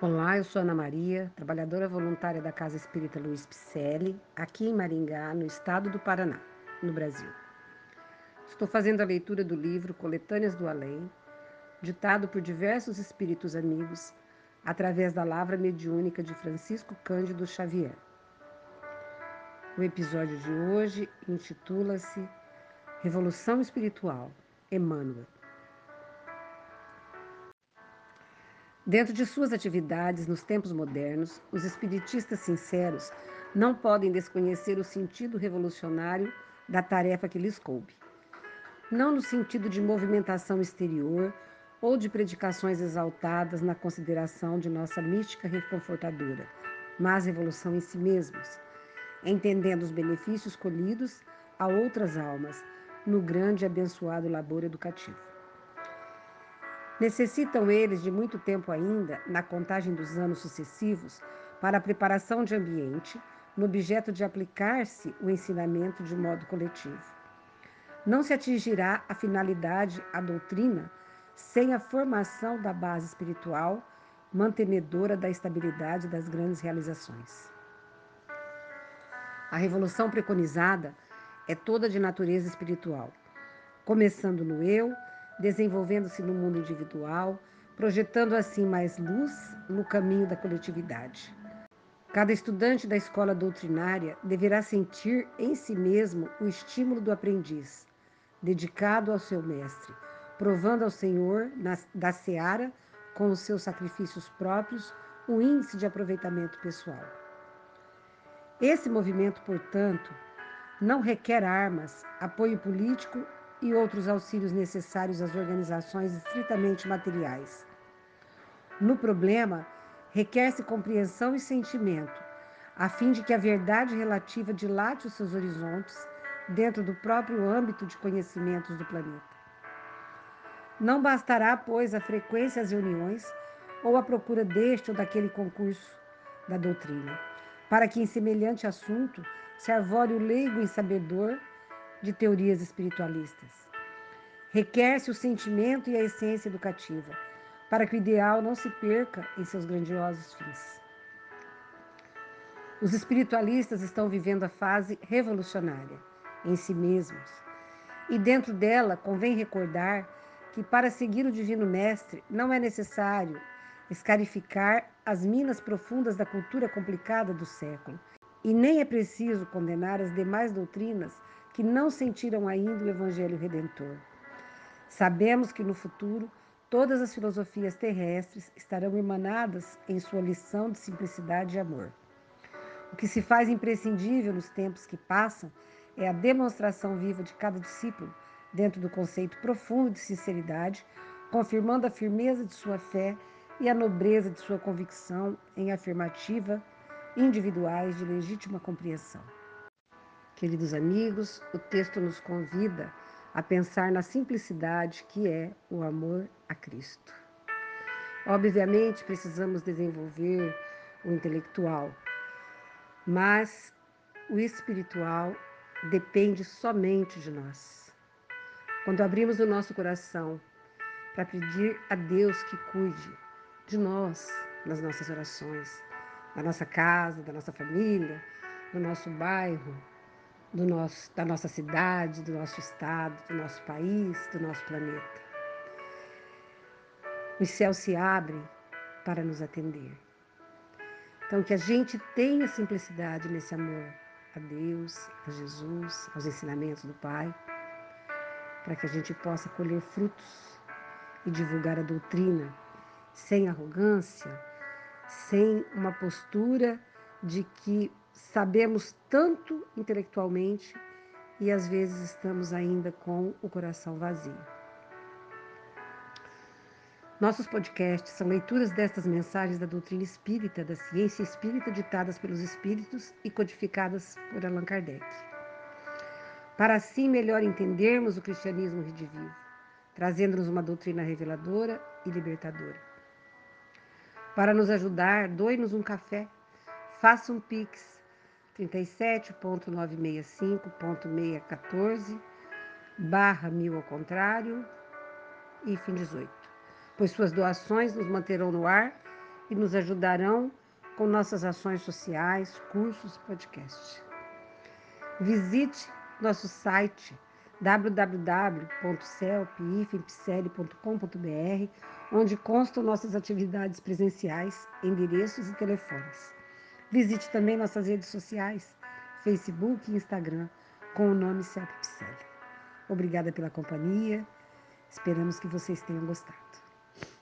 Olá, eu sou Ana Maria, trabalhadora voluntária da Casa Espírita Luiz Picelli, aqui em Maringá, no estado do Paraná, no Brasil. Estou fazendo a leitura do livro Coletâneas do Além, ditado por diversos espíritos amigos, através da lavra mediúnica de Francisco Cândido Xavier. O episódio de hoje intitula-se Revolução Espiritual, Emmanuel. Dentro de suas atividades nos tempos modernos, os espiritistas sinceros não podem desconhecer o sentido revolucionário da tarefa que lhes coube. Não no sentido de movimentação exterior ou de predicações exaltadas na consideração de nossa mística reconfortadora, mas revolução em si mesmos, entendendo os benefícios colhidos a outras almas no grande e abençoado labor educativo. Necessitam eles de muito tempo ainda, na contagem dos anos sucessivos, para a preparação de ambiente, no objeto de aplicar-se o ensinamento de modo coletivo. Não se atingirá a finalidade, a doutrina, sem a formação da base espiritual, mantenedora da estabilidade das grandes realizações. A revolução preconizada é toda de natureza espiritual, começando no eu desenvolvendo-se no mundo individual, projetando assim mais luz no caminho da coletividade. Cada estudante da escola doutrinária deverá sentir em si mesmo o estímulo do aprendiz, dedicado ao seu mestre, provando ao Senhor na, da seara, com os seus sacrifícios próprios, o índice de aproveitamento pessoal. Esse movimento, portanto, não requer armas, apoio político e outros auxílios necessários às organizações estritamente materiais. No problema, requer-se compreensão e sentimento, a fim de que a verdade relativa dilate os seus horizontes dentro do próprio âmbito de conhecimentos do planeta. Não bastará, pois, a frequência às reuniões ou a procura deste ou daquele concurso da doutrina, para que em semelhante assunto se arvore o leigo e sabedor de teorias espiritualistas. Requer-se o sentimento e a essência educativa, para que o ideal não se perca em seus grandiosos fins. Os espiritualistas estão vivendo a fase revolucionária em si mesmos, e dentro dela convém recordar que para seguir o Divino Mestre não é necessário escarificar as minas profundas da cultura complicada do século, e nem é preciso condenar as demais doutrinas que não sentiram ainda o Evangelho Redentor. Sabemos que no futuro todas as filosofias terrestres estarão emanadas em sua lição de simplicidade e amor. O que se faz imprescindível nos tempos que passam é a demonstração viva de cada discípulo dentro do conceito profundo de sinceridade, confirmando a firmeza de sua fé e a nobreza de sua convicção em afirmativa individuais de legítima compreensão. Queridos amigos, o texto nos convida a pensar na simplicidade que é o amor a Cristo. Obviamente, precisamos desenvolver o intelectual, mas o espiritual depende somente de nós. Quando abrimos o nosso coração para pedir a Deus que cuide de nós nas nossas orações, da nossa casa, da nossa família, do nosso bairro, do nosso, da nossa cidade, do nosso estado, do nosso país, do nosso planeta. Os céus se abrem para nos atender. Então, que a gente tenha simplicidade nesse amor a Deus, a Jesus, aos ensinamentos do Pai, para que a gente possa colher frutos e divulgar a doutrina sem arrogância, sem uma postura de que sabemos tanto intelectualmente e às vezes estamos ainda com o coração vazio. Nossos podcasts são leituras destas mensagens da doutrina espírita, da ciência espírita, ditadas pelos espíritos e codificadas por Allan Kardec. Para assim melhor entendermos o cristianismo redivivo, trazendo-nos uma doutrina reveladora e libertadora. Para nos ajudar, doe-nos um café, faça um pix 37.965.614 barra mil ao contrário e fim 18, pois suas doações nos manterão no ar e nos ajudarão com nossas ações sociais, cursos podcasts. Visite nosso site www.celpifempsele.com.br, onde constam nossas atividades presenciais, endereços e telefones. Visite também nossas redes sociais, Facebook e Instagram, com o nome Celpipsele. Obrigada pela companhia. Esperamos que vocês tenham gostado.